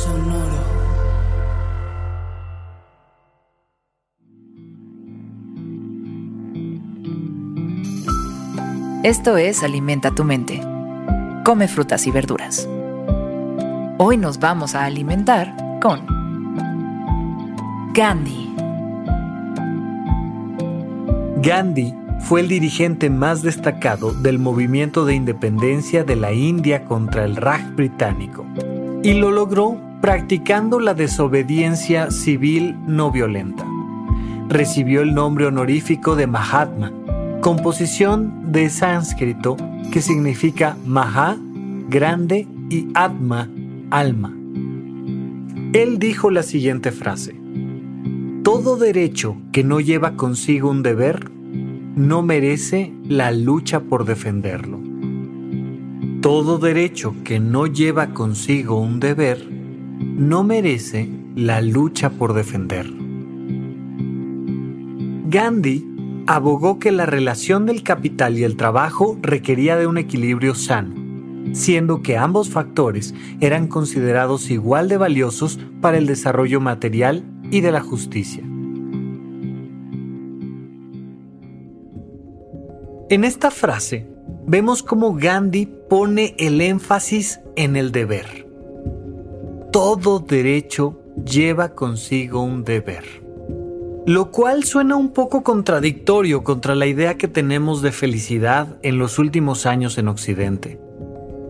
Sonoro. Esto es Alimenta tu mente. Come frutas y verduras. Hoy nos vamos a alimentar con Gandhi. Gandhi fue el dirigente más destacado del movimiento de independencia de la India contra el Raj británico y lo logró practicando la desobediencia civil no violenta. Recibió el nombre honorífico de Mahatma, composición de sánscrito que significa Maha, grande, y Atma, alma. Él dijo la siguiente frase, Todo derecho que no lleva consigo un deber no merece la lucha por defenderlo. Todo derecho que no lleva consigo un deber no merece la lucha por defenderlo. Gandhi abogó que la relación del capital y el trabajo requería de un equilibrio sano, siendo que ambos factores eran considerados igual de valiosos para el desarrollo material y de la justicia. En esta frase vemos cómo Gandhi pone el énfasis en el deber. Todo derecho lleva consigo un deber. Lo cual suena un poco contradictorio contra la idea que tenemos de felicidad en los últimos años en Occidente.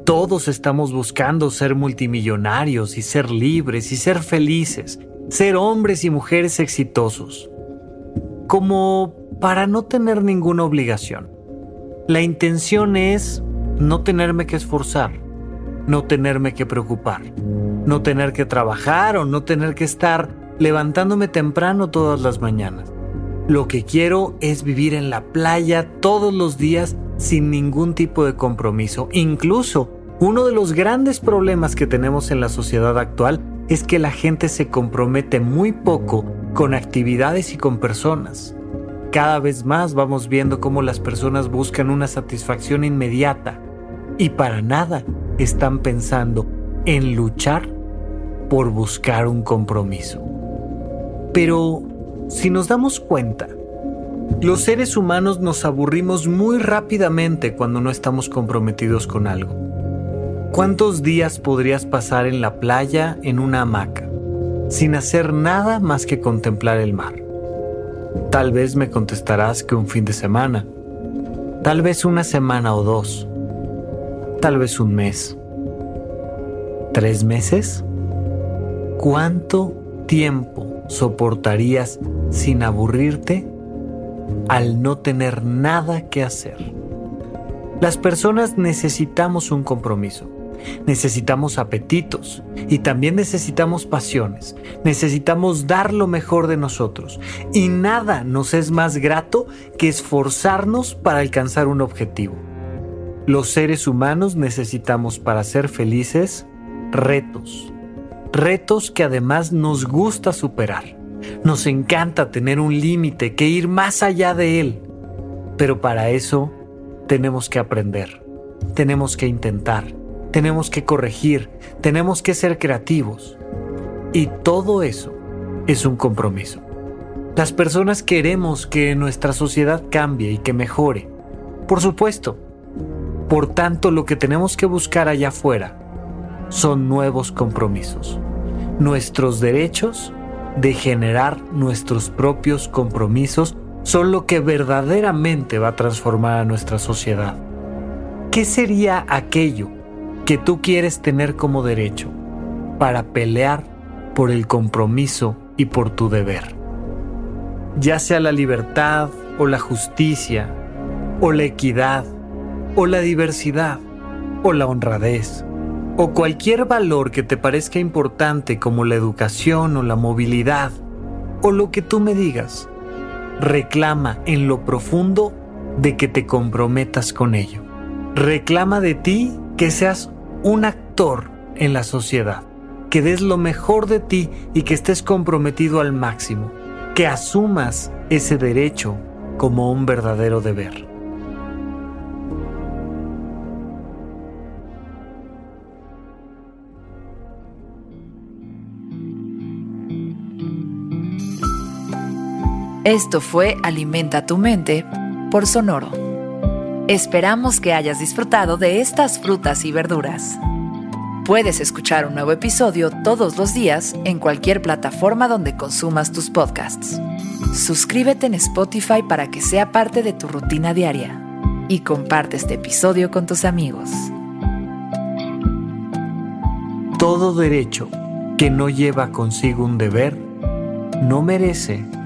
Todos estamos buscando ser multimillonarios y ser libres y ser felices, ser hombres y mujeres exitosos. Como para no tener ninguna obligación. La intención es no tenerme que esforzar, no tenerme que preocupar, no tener que trabajar o no tener que estar levantándome temprano todas las mañanas. Lo que quiero es vivir en la playa todos los días sin ningún tipo de compromiso. Incluso uno de los grandes problemas que tenemos en la sociedad actual es que la gente se compromete muy poco con actividades y con personas. Cada vez más vamos viendo cómo las personas buscan una satisfacción inmediata y para nada están pensando en luchar por buscar un compromiso. Pero si nos damos cuenta, los seres humanos nos aburrimos muy rápidamente cuando no estamos comprometidos con algo. ¿Cuántos días podrías pasar en la playa en una hamaca, sin hacer nada más que contemplar el mar? Tal vez me contestarás que un fin de semana, tal vez una semana o dos, tal vez un mes. ¿Tres meses? ¿Cuánto tiempo soportarías sin aburrirte al no tener nada que hacer? Las personas necesitamos un compromiso. Necesitamos apetitos y también necesitamos pasiones. Necesitamos dar lo mejor de nosotros. Y nada nos es más grato que esforzarnos para alcanzar un objetivo. Los seres humanos necesitamos para ser felices retos. Retos que además nos gusta superar. Nos encanta tener un límite, que ir más allá de él. Pero para eso tenemos que aprender, tenemos que intentar tenemos que corregir, tenemos que ser creativos. Y todo eso es un compromiso. Las personas queremos que nuestra sociedad cambie y que mejore. Por supuesto. Por tanto, lo que tenemos que buscar allá afuera son nuevos compromisos. Nuestros derechos de generar nuestros propios compromisos son lo que verdaderamente va a transformar a nuestra sociedad. ¿Qué sería aquello que tú quieres tener como derecho para pelear por el compromiso y por tu deber. Ya sea la libertad o la justicia o la equidad o la diversidad, o la honradez, o cualquier valor que te parezca importante como la educación o la movilidad, o lo que tú me digas, reclama en lo profundo de que te comprometas con ello. Reclama de ti que seas un actor en la sociedad, que des lo mejor de ti y que estés comprometido al máximo, que asumas ese derecho como un verdadero deber. Esto fue Alimenta tu mente por Sonoro. Esperamos que hayas disfrutado de estas frutas y verduras. Puedes escuchar un nuevo episodio todos los días en cualquier plataforma donde consumas tus podcasts. Suscríbete en Spotify para que sea parte de tu rutina diaria y comparte este episodio con tus amigos. Todo derecho que no lleva consigo un deber no merece